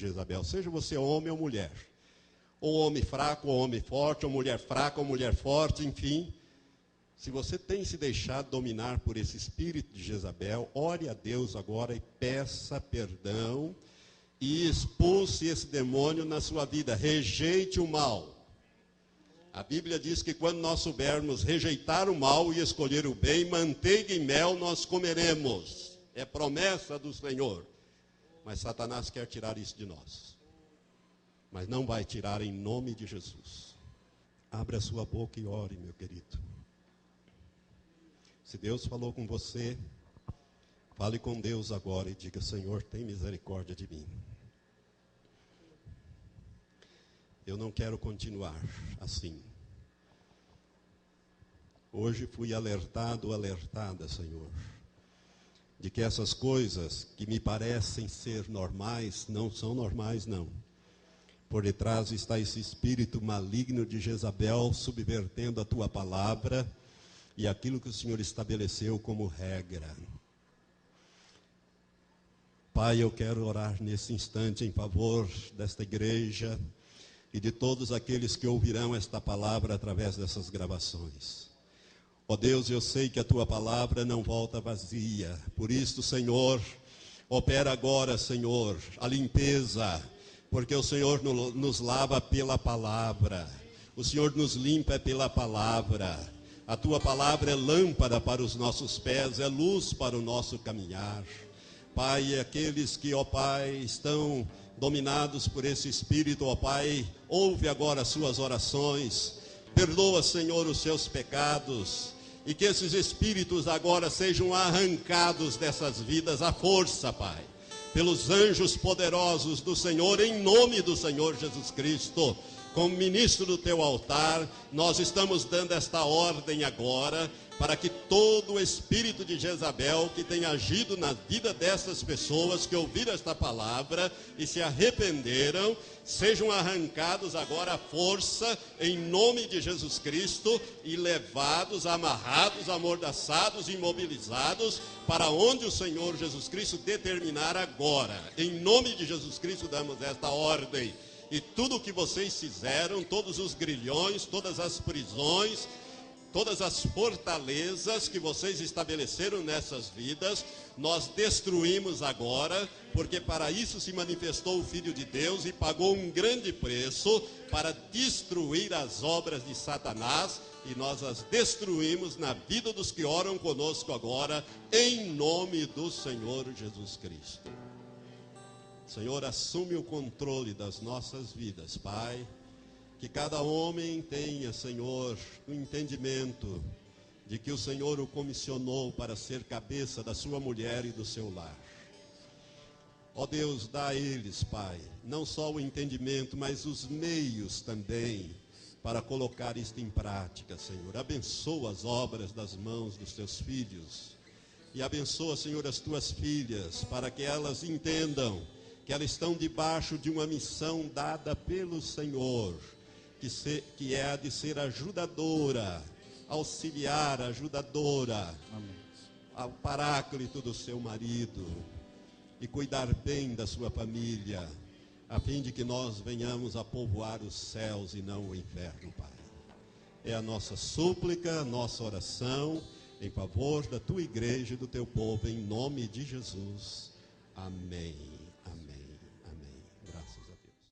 Jezabel, seja você homem ou mulher, ou homem fraco, ou homem forte, ou mulher fraca, ou mulher forte, enfim. Se você tem se deixado dominar por esse espírito de Jezabel, ore a Deus agora e peça perdão e expulse esse demônio na sua vida. Rejeite o mal. A Bíblia diz que quando nós soubermos rejeitar o mal e escolher o bem, manteiga e mel nós comeremos. É promessa do Senhor. Mas Satanás quer tirar isso de nós. Mas não vai tirar em nome de Jesus. Abra a sua boca e ore, meu querido. Se Deus falou com você, fale com Deus agora e diga: Senhor, tem misericórdia de mim. Eu não quero continuar assim. Hoje fui alertado, alertada, Senhor, de que essas coisas que me parecem ser normais não são normais, não. Por detrás está esse espírito maligno de Jezabel subvertendo a tua palavra e aquilo que o Senhor estabeleceu como regra. Pai, eu quero orar nesse instante em favor desta igreja e de todos aqueles que ouvirão esta palavra através dessas gravações. Ó Deus, eu sei que a tua palavra não volta vazia, por isso, Senhor, opera agora, Senhor, a limpeza, porque o Senhor nos lava pela palavra, o Senhor nos limpa pela palavra. A tua palavra é lâmpada para os nossos pés, é luz para o nosso caminhar. Pai, aqueles que, ó Pai, estão dominados por esse espírito, ó Pai, ouve agora as suas orações, perdoa, Senhor, os seus pecados, e que esses espíritos agora sejam arrancados dessas vidas à força, Pai, pelos anjos poderosos do Senhor, em nome do Senhor Jesus Cristo. Como ministro do teu altar, nós estamos dando esta ordem agora para que todo o espírito de Jezabel que tem agido na vida dessas pessoas que ouviram esta palavra e se arrependeram, sejam arrancados agora à força em nome de Jesus Cristo e levados, amarrados, amordaçados, imobilizados para onde o Senhor Jesus Cristo determinar agora. Em nome de Jesus Cristo damos esta ordem. E tudo o que vocês fizeram, todos os grilhões, todas as prisões, todas as fortalezas que vocês estabeleceram nessas vidas, nós destruímos agora, porque para isso se manifestou o Filho de Deus e pagou um grande preço para destruir as obras de Satanás, e nós as destruímos na vida dos que oram conosco agora, em nome do Senhor Jesus Cristo. Senhor, assume o controle das nossas vidas, Pai que cada homem tenha, Senhor, o um entendimento de que o Senhor o comissionou para ser cabeça da sua mulher e do seu lar. Ó Deus, dá a eles, Pai, não só o entendimento, mas os meios também para colocar isto em prática, Senhor. Abençoa as obras das mãos dos teus filhos. E abençoa, Senhor, as tuas filhas, para que elas entendam que elas estão debaixo de uma missão dada pelo Senhor que, se, que é a de ser ajudadora, auxiliar, ajudadora, Amém. ao paráclito do seu marido e cuidar bem da sua família, a fim de que nós venhamos a povoar os céus e não o inferno, Pai. É a nossa súplica, a nossa oração em favor da tua igreja e do teu povo, em nome de Jesus. Amém.